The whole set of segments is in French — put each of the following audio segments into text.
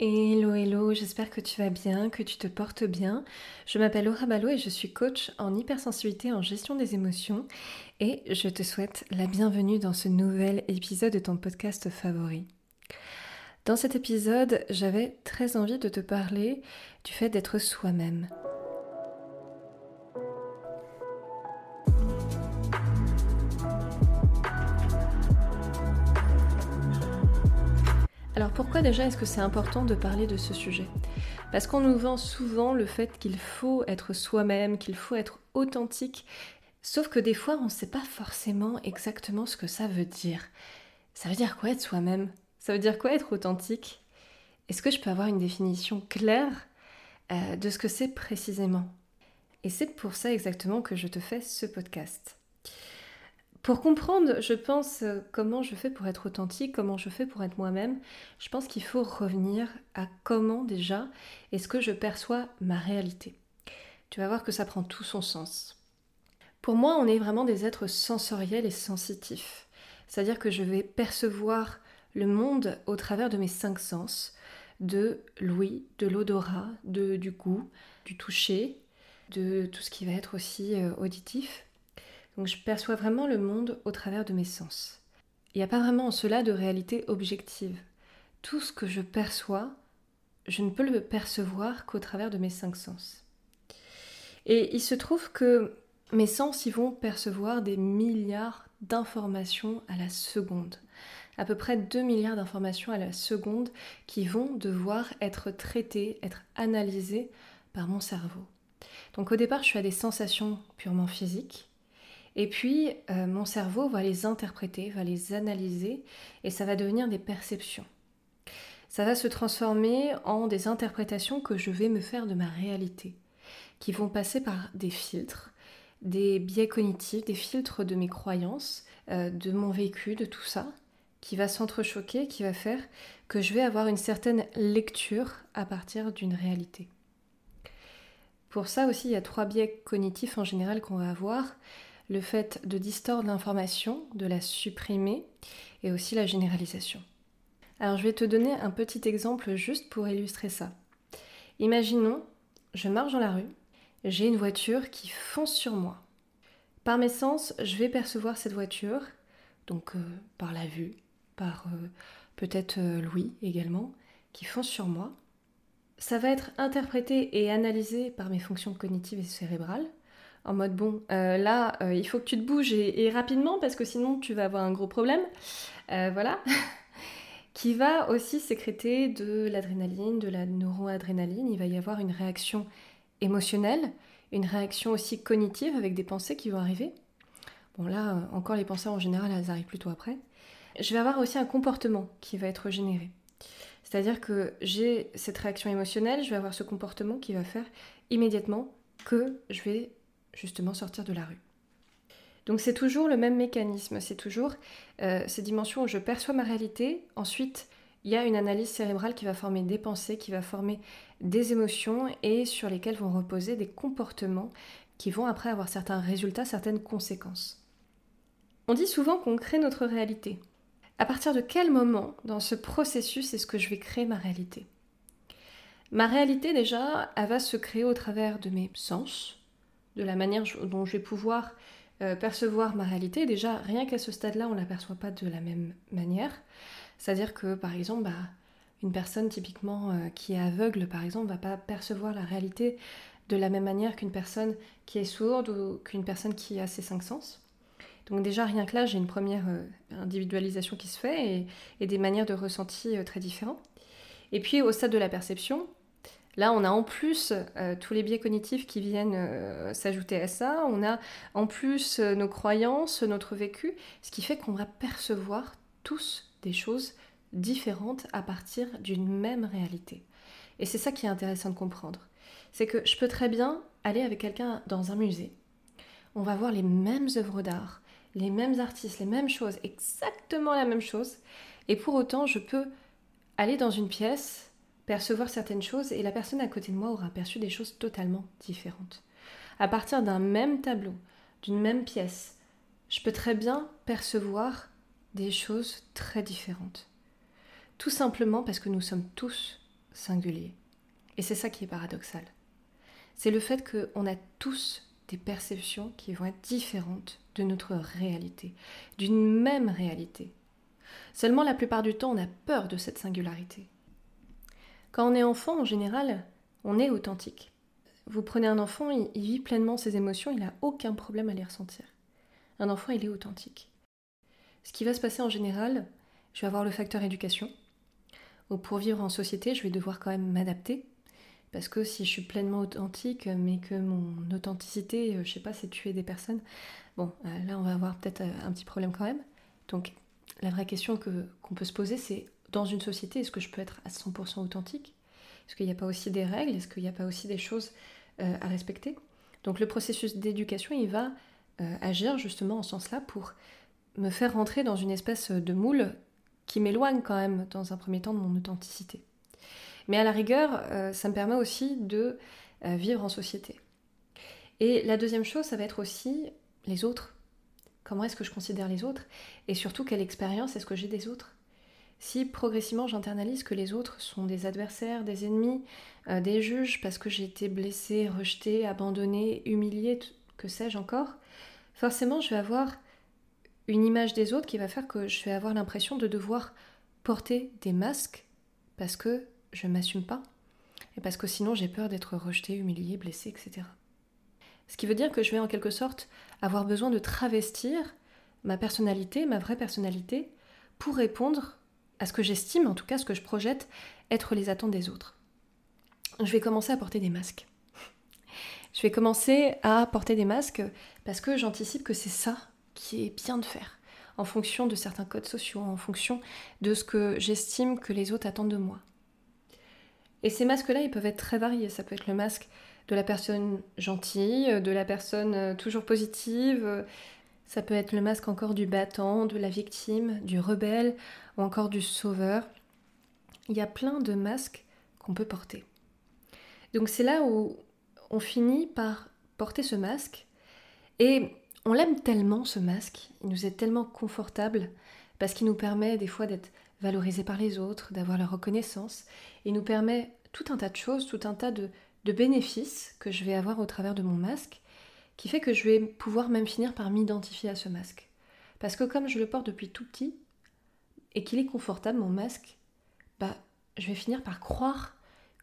Hello, hello, j'espère que tu vas bien, que tu te portes bien. Je m'appelle Laura Ballot et je suis coach en hypersensibilité en gestion des émotions et je te souhaite la bienvenue dans ce nouvel épisode de ton podcast favori. Dans cet épisode, j'avais très envie de te parler du fait d'être soi-même. Alors pourquoi déjà est-ce que c'est important de parler de ce sujet? Parce qu'on nous vend souvent le fait qu'il faut être soi-même, qu'il faut être authentique, sauf que des fois on ne sait pas forcément exactement ce que ça veut dire. Ça veut dire quoi être soi-même? Ça veut dire quoi être authentique? Est-ce que je peux avoir une définition claire euh, de ce que c'est précisément? Et c'est pour ça exactement que je te fais ce podcast. Pour comprendre, je pense, euh, comment je fais pour être authentique, comment je fais pour être moi-même, je pense qu'il faut revenir à comment déjà est-ce que je perçois ma réalité. Tu vas voir que ça prend tout son sens. Pour moi, on est vraiment des êtres sensoriels et sensitifs. C'est-à-dire que je vais percevoir le monde au travers de mes cinq sens, de l'ouïe, de l'odorat, du goût, du toucher, de tout ce qui va être aussi euh, auditif. Donc je perçois vraiment le monde au travers de mes sens. Il n'y a pas vraiment en cela de réalité objective. Tout ce que je perçois, je ne peux le percevoir qu'au travers de mes cinq sens. Et il se trouve que mes sens y vont percevoir des milliards d'informations à la seconde. À peu près 2 milliards d'informations à la seconde qui vont devoir être traitées, être analysées par mon cerveau. Donc au départ, je suis à des sensations purement physiques. Et puis, euh, mon cerveau va les interpréter, va les analyser, et ça va devenir des perceptions. Ça va se transformer en des interprétations que je vais me faire de ma réalité, qui vont passer par des filtres, des biais cognitifs, des filtres de mes croyances, euh, de mon vécu, de tout ça, qui va s'entrechoquer, qui va faire que je vais avoir une certaine lecture à partir d'une réalité. Pour ça aussi, il y a trois biais cognitifs en général qu'on va avoir le fait de distordre l'information, de la supprimer et aussi la généralisation. Alors je vais te donner un petit exemple juste pour illustrer ça. Imaginons, je marche dans la rue, j'ai une voiture qui fonce sur moi. Par mes sens, je vais percevoir cette voiture, donc euh, par la vue, par euh, peut-être euh, l'ouïe également, qui fonce sur moi. Ça va être interprété et analysé par mes fonctions cognitives et cérébrales, en mode bon, euh, là, euh, il faut que tu te bouges et, rapidement parce que sinon tu vas avoir un gros problème. Euh, voilà. qui va aussi sécréter de l'adrénaline, de la neuroadrénaline. Il va y avoir une réaction émotionnelle, une réaction aussi cognitive avec des pensées qui vont arriver. Bon là, encore les pensées en général, elles arrivent plutôt après. Je vais avoir aussi un comportement qui va être généré. C'est-à-dire que j'ai cette réaction émotionnelle, je vais avoir ce comportement qui va faire immédiatement que je vais justement sortir de la rue. Donc c'est toujours le même mécanisme, c'est toujours euh, ces dimensions où je perçois ma réalité, ensuite il y a une analyse cérébrale qui va former des pensées, qui va former des émotions et sur lesquelles vont reposer des comportements qui vont après avoir certains résultats, certaines conséquences. On dit souvent qu'on crée notre réalité. À partir de quel moment dans ce processus est-ce que je vais créer ma réalité? Ma réalité déjà, elle va se créer au travers de mes sens, de la manière dont je vais pouvoir euh, percevoir ma réalité. Déjà, rien qu'à ce stade-là, on ne la perçoit pas de la même manière. C'est-à-dire que, par exemple, bah, une personne typiquement euh, qui est aveugle, par exemple, va pas percevoir la réalité de la même manière qu'une personne qui est sourde ou qu'une personne qui a ses cinq sens. Donc déjà, rien que là, j'ai une première euh, individualisation qui se fait et, et des manières de ressenti très différentes. Et puis au stade de la perception, Là, on a en plus euh, tous les biais cognitifs qui viennent euh, s'ajouter à ça, on a en plus euh, nos croyances, notre vécu, ce qui fait qu'on va percevoir tous des choses différentes à partir d'une même réalité. Et c'est ça qui est intéressant de comprendre. C'est que je peux très bien aller avec quelqu'un dans un musée. On va voir les mêmes œuvres d'art, les mêmes artistes, les mêmes choses, exactement la même chose. Et pour autant, je peux aller dans une pièce percevoir certaines choses et la personne à côté de moi aura perçu des choses totalement différentes. À partir d'un même tableau, d'une même pièce, je peux très bien percevoir des choses très différentes. Tout simplement parce que nous sommes tous singulier. Et c'est ça qui est paradoxal. C'est le fait qu'on a tous des perceptions qui vont être différentes de notre réalité, d'une même réalité. Seulement la plupart du temps, on a peur de cette singularité. Quand on est enfant, en général, on est authentique. Vous prenez un enfant, il, vit pleinement ses émotions, il n'a aucun problème à les ressentir. Un enfant, il est authentique. Ce qui va se passer en général, je vais avoir le facteur éducation. pour vivre en société, je vais devoir quand même m'adapter parce que si je suis pleinement authentique, mais que mon authenticité, euh, je sais pas, c'est tuer des personnes, bon, euh, là on va avoir peut-être euh, un petit problème quand même. Donc la vraie question que, qu'on peut se poser, c'est dans une société, est-ce que je peux être à 100% authentique? Est-ce qu'il n'y a pas aussi des règles? Est-ce qu'il n'y a pas aussi des choses à respecter? Donc le processus d'éducation, il va agir justement en ce sens-là pour me faire rentrer dans une espèce de moule qui m'éloigne quand même dans un premier temps de mon authenticité. Mais à la rigueur, euh, ça me permet aussi de euh, vivre en société. Et la deuxième chose, ça va être aussi les autres. Comment est-ce que je considère les autres? Et surtout, quelle expérience est-ce que j'ai des autres? Si progressivement j'internalise que les autres sont des adversaires, des ennemis, euh, des juges, parce que j'ai été blessée, rejetée, abandonnée, humiliée, que sais-je encore, forcément je vais avoir une image des autres qui va faire que je vais avoir l'impression de devoir porter des masques parce que je m'assume pas, et parce que sinon j'ai peur d'être rejetée, humiliée, blessée, etc. Ce qui veut dire que je vais en quelque sorte avoir besoin de travestir ma personnalité, ma vraie personnalité, pour répondre à ce que j'estime, en tout cas ce que je projette, être les attentes des autres. Je vais commencer à porter des masques. Je vais commencer à porter des masques parce que j'anticipe que c'est ça qui est bien de faire, en fonction de certains codes sociaux, en fonction de ce que j'estime que les autres attendent de moi. Et ces masques-là, ils peuvent être très variés. Ça peut être le masque de la personne gentille, de la personne euh, toujours positive. Ça peut être le masque encore du battant, de la victime, du rebelle ou encore du sauveur. Il y a plein de masques qu'on peut porter. Donc c'est là où on finit par porter ce masque et on l'aime tellement ce masque, il nous est tellement confortable parce qu'il nous permet des fois d'être valorisé par les autres, d'avoir la reconnaissance, et nous permet tout un tas de choses, tout un tas de, bénéfices que je vais avoir au travers de mon masque, qui fait que je vais pouvoir même finir par m'identifier à ce masque. Parce que comme je le porte depuis tout petit, et qu'il est confortable, mon masque, bah, je vais finir par croire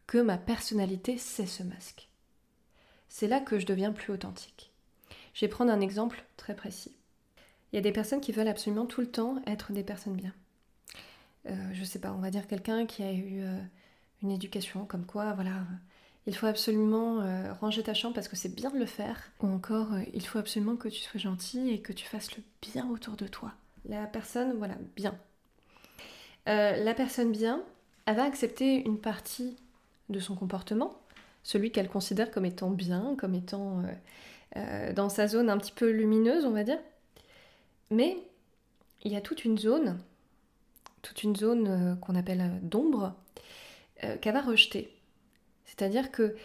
que ma personnalité, c'est ce masque. C'est là que je deviens plus authentique. Je vais prendre un exemple très précis. Il y a des personnes qui veulent absolument tout le temps être des personnes bien. Euh, je sais pas, on va dire quelqu'un qui a eu euh, une éducation comme quoi, voilà, il faut absolument euh, ranger ta chambre parce que c'est bien de le faire, ou encore il faut absolument que tu sois gentil et que tu fasses le bien autour de toi. La personne, voilà, bien. la personne bien, elle va accepter une partie de son comportement, celui qu'elle considère comme étant bien, comme étant dans sa zone un petit peu lumineuse, on va dire. Mais il y a toute une zone toute une zone euh, qu'on appelle euh, d'ombre, euh, qu'elle va rejeter. C'est-à-dire que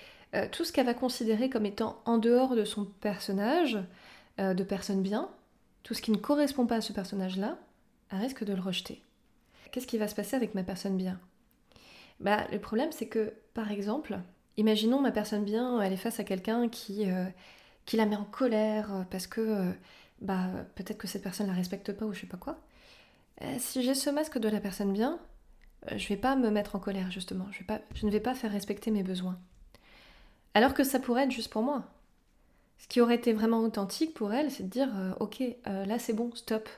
tout ce qu'elle va considérer comme étant en dehors de son personnage, de personne bien, tout ce qui ne correspond pas à ce personnage-là, elle risque de le rejeter. Qu'est-ce qui va se passer avec ma personne bien? Bah, Le problème, c'est que, par exemple, imaginons ma personne bien, elle est face à quelqu'un qui, qui la met en colère parce que bah, peut-être que cette personne la respecte pas ou je sais pas quoi. Euh, si j'ai ce masque de la personne bien, euh, je vais pas me mettre en colère justement, je, ne vais pas faire respecter mes besoins. Alors que ça pourrait être juste pour moi. Ce qui aurait été vraiment authentique pour elle, c'est de dire euh, ok, là c'est bon, stop.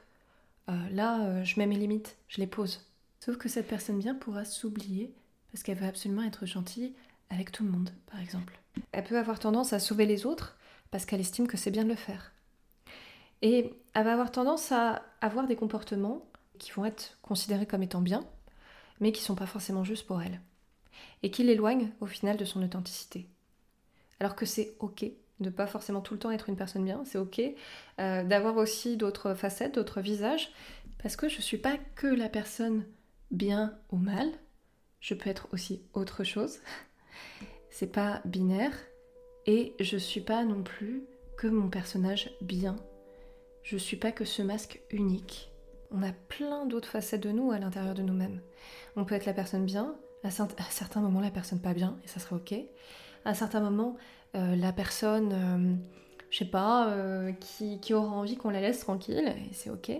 là, je mets mes limites, je les pose. Sauf que cette personne bien pourra s'oublier parce qu'elle veut absolument être gentille avec tout le monde, par exemple. Elle peut avoir tendance à sauver les autres parce qu'elle estime que c'est bien de le faire. Et elle va avoir tendance à avoir des comportements qui vont être considérés comme étant bien, mais qui sont pas forcément justes pour elle, et qui l'éloignent au final de son authenticité. Alors que c'est ok de pas forcément tout le temps être une personne bien, c'est ok euh, d'avoir aussi d'autres facettes, d'autres visages, parce que je suis pas que la personne bien ou mal, je peux être aussi autre chose. c'est pas binaire, et je suis pas non plus que mon personnage bien. Je suis pas que ce masque unique on a plein d'autres facettes de nous à l'intérieur de nous-mêmes. On peut être la personne bien, À certains moments, la personne pas bien, et ça serait ok. À certains moments, euh, la personne, euh, je sais pas, euh, qui, aura envie qu'on la laisse tranquille, et c'est ok.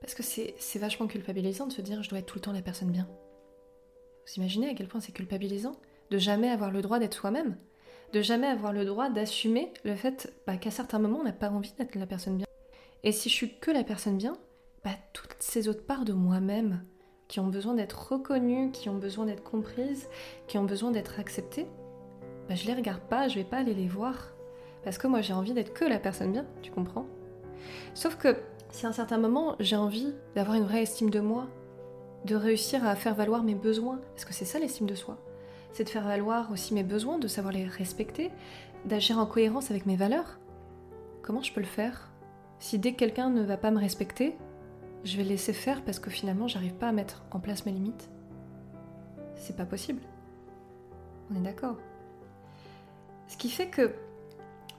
Parce que c'est vachement culpabilisant de se dire je dois être tout le temps la personne bien. Vous imaginez à quel point c'est culpabilisant de jamais avoir le droit d'être soi-même, de jamais avoir le droit d'assumer le fait bah, qu'à certains moments on n'a pas envie d'être la personne bien. Et si je suis que la personne bien, bah, toutes ces autres parts de moi-même qui ont besoin d'être reconnues, qui ont besoin d'être comprises, qui ont besoin d'être acceptées, bah, je les regarde pas, je vais pas aller les voir. Parce que moi j'ai envie d'être que la personne bien, tu comprends? Sauf que si à un certain moment j'ai envie d'avoir une vraie estime de moi, de réussir à faire valoir mes besoins, parce que c'est ça l'estime de soi, c'est de faire valoir aussi mes besoins, de savoir les respecter, d'agir en cohérence avec mes valeurs. Comment je peux le faire? Si dès que quelqu'un ne va pas me respecter, je vais laisser faire parce que finalement j'arrive pas à mettre en place mes limites. C'est pas possible. On est d'accord. Ce qui fait que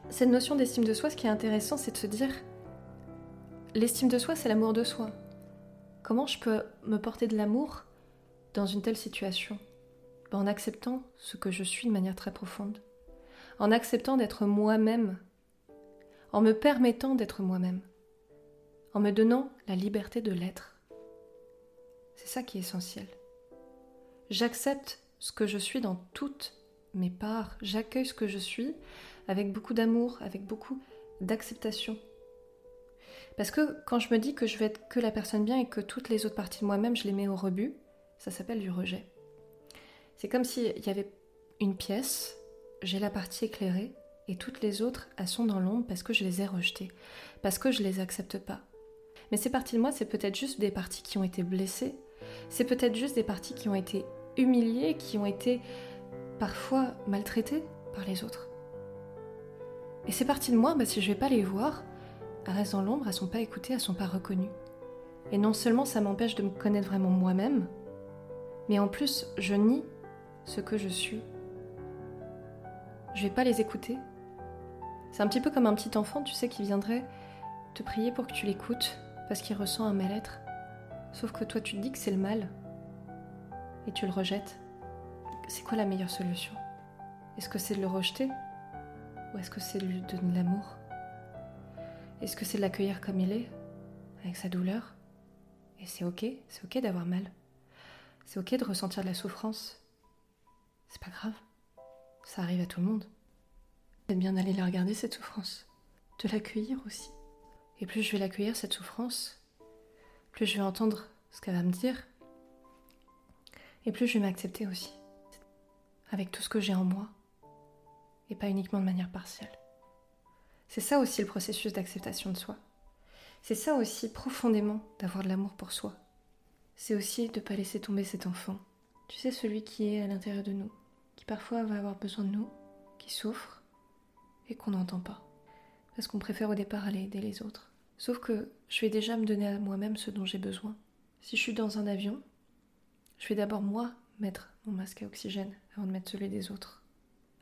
cette notion d'estime de soi, ce qui est intéressant, c'est de se dire l'estime de soi, c'est l'amour de soi. Comment je peux me porter de l'amour dans une telle situation? Ben, En acceptant ce que je suis de manière très profonde. En acceptant d'être moi-même. En me permettant d'être moi-même. En me donnant la liberté de l'être. C'est ça qui est essentiel. J'accepte ce que je suis dans toutes mes parts. J'accueille ce que je suis avec beaucoup d'amour, avec beaucoup d'acceptation. Parce que quand je me dis que je vais être que la personne bien et que toutes les autres parties de moi-même, je les mets au rebut, ça s'appelle du rejet. C'est comme s'il y avait une pièce, j'ai la partie éclairée, et toutes les autres, elles sont dans l'ombre parce que je les ai rejetées, parce que je les accepte pas. Mais ces parties de moi, c'est peut-être juste des parties qui ont été blessées, c'est peut-être juste des parties qui ont été humiliées, qui ont été parfois maltraitées par les autres. Et ces parties de moi, bah, si je vais pas les voir, elles restent dans l'ombre, elles sont pas écoutées, elles sont pas reconnues. Et non seulement ça m'empêche de me connaître vraiment moi-même, mais en plus je nie ce que je suis. Je vais pas les écouter. C'est un petit peu comme un petit enfant, tu sais, qui viendrait te prier pour que tu l'écoutes parce qu'il ressent un mal-être. Sauf que toi tu te dis que c'est le mal et tu le rejettes. C'est quoi la meilleure solution? Est-ce que c'est de le rejeter? Ou est-ce que c'est de lui donner de l'amour? Est-ce que c'est de l'accueillir comme il est, avec sa douleur? Et c'est ok, c'est ok d'avoir mal. C'est ok de ressentir de la souffrance. C'est pas grave. Ça arrive à tout le monde. C'est bien d'aller la regarder, cette souffrance. De l'accueillir aussi. Et plus je vais l'accueillir, cette souffrance, plus je vais entendre ce qu'elle va me dire. Et plus je vais m'accepter aussi. Avec tout ce que j'ai en moi. Et pas uniquement de manière partielle. C'est ça aussi le processus d'acceptation de soi. C'est ça aussi profondément d'avoir de l'amour pour soi. C'est aussi de ne pas laisser tomber cet enfant. Tu sais, celui qui est à l'intérieur de nous, qui parfois va avoir besoin de nous, qui souffre et qu'on n'entend pas. Parce qu'on préfère au départ aller aider les autres. Sauf que je vais déjà me donner à moi-même ce dont j'ai besoin. Si je suis dans un avion, je vais d'abord moi mettre mon masque à oxygène avant de mettre celui des autres.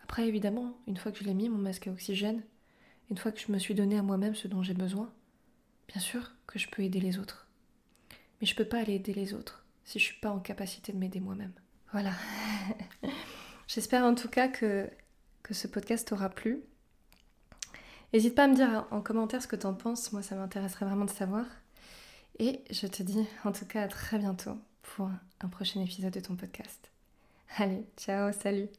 Après, évidemment, une fois que je l'ai mis, mon masque à oxygène, une fois que je me suis donné à moi-même ce dont j'ai besoin, bien sûr que je peux aider les autres. Mais je peux pas aller aider les autres si je suis pas en capacité de m'aider moi-même. Voilà. J'espère en tout cas que, que ce podcast t'aura plu. N'hésite pas à me dire en commentaire ce que tu en penses, moi ça m'intéresserait vraiment de savoir. Et je te dis en tout cas à très bientôt pour un prochain épisode de ton podcast. Allez, ciao, salut